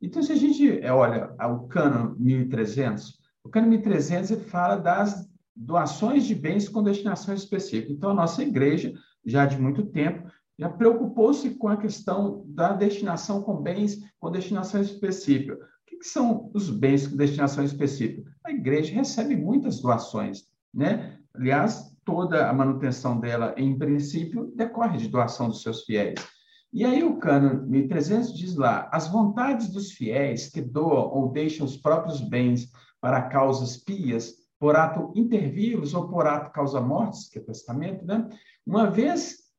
Então, se a gente é, olha o cano 1300, o cano 1300 ele fala das doações de bens com destinação específica. Então, a nossa igreja, já de muito tempo, já preocupou-se com a questão da destinação com bens com destinação específica. O que, que são os bens com destinação específica? A igreja recebe muitas doações, né? Aliás, toda a manutenção dela, em princípio, decorre de doação dos seus fiéis. E aí o cano 1300 diz lá, as vontades dos fiéis que doam ou deixam os próprios bens para causas pias, por ato intervivos ou por ato causa mortes, que é testamento, né? Uma vez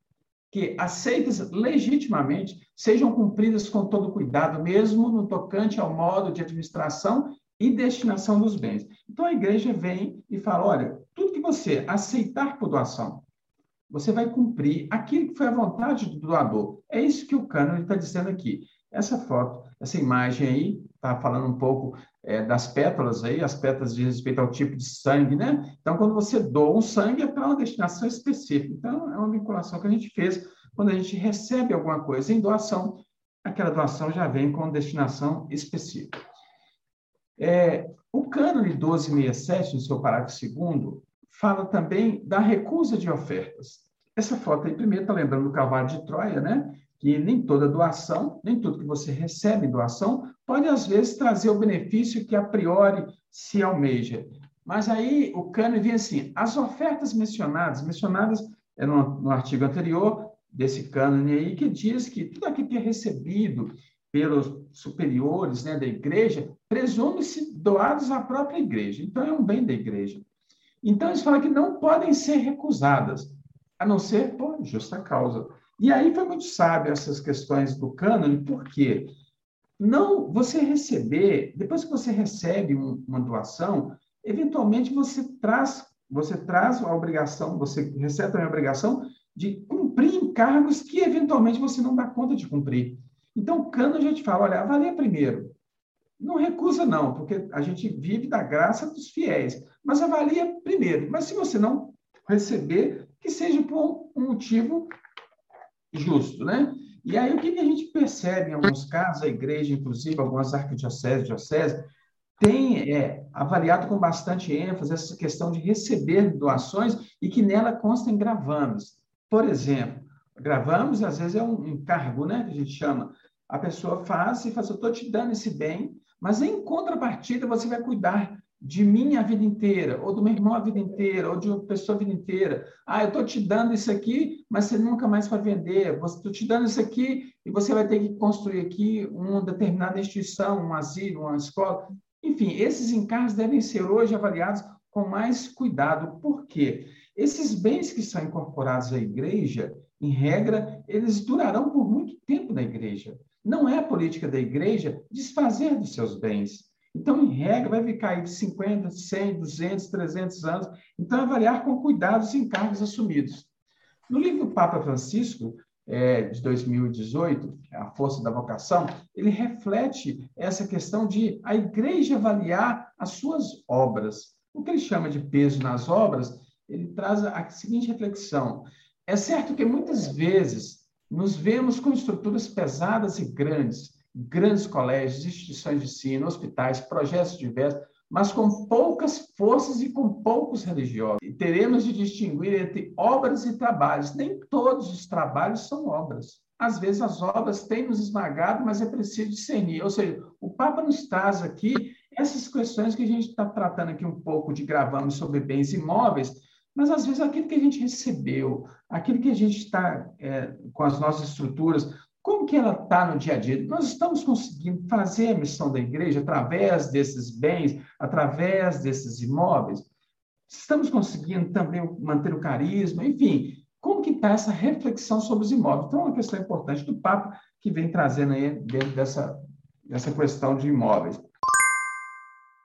que aceitas legitimamente, sejam cumpridas com todo cuidado, mesmo no tocante ao modo de administração e destinação dos bens. Então a igreja vem e fala: olha, tudo que você aceitar por doação, você vai cumprir aquilo que foi a vontade do doador. É isso que o cânone está dizendo aqui. Essa foto, essa imagem aí, está falando um pouco é, das pétalas aí, as pétalas de respeito ao tipo de sangue, né? Então, quando você doa um sangue, é para uma destinação específica. Então, é uma vinculação que a gente fez quando a gente recebe alguma coisa em doação, aquela doação já vem com destinação específica. É, o cânone 1267, no seu parágrafo segundo, fala também da recusa de ofertas. Essa foto aí, primeiro, está lembrando do cavalo de Troia, né? que nem toda doação, nem tudo que você recebe doação, pode às vezes trazer o benefício que a priori se almeja. Mas aí o Cano vem assim: as ofertas mencionadas, mencionadas é no, no artigo anterior desse cânone aí, que diz que tudo aquilo que é recebido pelos superiores né, da igreja, presume-se doados à própria igreja. Então, é um bem da igreja. Então, eles falam que não podem ser recusadas, a não ser por justa causa. E aí foi muito sábio essas questões do cânone, porque não você receber, depois que você recebe um, uma doação, eventualmente você traz, você traz a obrigação, você recebe a obrigação de cumprir encargos que eventualmente você não dá conta de cumprir. Então, o cano a gente fala, olha, avalia primeiro. Não recusa, não, porque a gente vive da graça dos fiéis. Mas avalia primeiro. Mas se você não receber, que seja por um motivo justo, né? E aí, o que, que a gente percebe em alguns casos, a igreja, inclusive, algumas arquidioceses, dioceses, tem é, avaliado com bastante ênfase essa questão de receber doações e que nela constem gravames. Por exemplo, gravamos, às vezes é um, um cargo, né, que a gente chama. A pessoa faz e faz, eu estou te dando esse bem, mas em contrapartida você vai cuidar de mim a vida inteira, ou do meu irmão a vida inteira, ou de uma pessoa a vida inteira. Ah, eu estou te dando isso aqui, mas você nunca mais vai vender. Estou te dando isso aqui e você vai ter que construir aqui uma determinada instituição, um asilo, uma escola. Enfim, esses encargos devem ser hoje avaliados com mais cuidado. Por quê? Esses bens que são incorporados à igreja, em regra, eles durarão por muito tempo na igreja. Não é a política da igreja desfazer dos seus bens. Então, em regra, vai ficar aí de 50, 100, 200, 300 anos. Então, avaliar com cuidado os encargos assumidos. No livro do Papa Francisco, é, de 2018, A Força da Vocação, ele reflete essa questão de a igreja avaliar as suas obras. O que ele chama de peso nas obras, ele traz a seguinte reflexão. É certo que muitas vezes nos vemos com estruturas pesadas e grandes, grandes colégios, instituições de ensino, hospitais, projetos diversos, mas com poucas forças e com poucos religiosos. E teremos de distinguir entre obras e trabalhos. Nem todos os trabalhos são obras. Às vezes as obras têm nos esmagado, mas é preciso discernir. Ou seja, o Papa nos traz aqui essas questões que a gente está tratando aqui um pouco de gravamos sobre bens imóveis, mas às vezes aquilo que a gente recebeu, aquilo que a gente está é, com as nossas estruturas, como que ela está no dia a dia? Nós estamos conseguindo fazer a missão da igreja através desses bens, através desses imóveis? Estamos conseguindo também manter o carisma? Enfim, como que está essa reflexão sobre os imóveis? Então, é uma questão importante do Papa que vem trazendo aí dentro dessa, dessa questão de imóveis.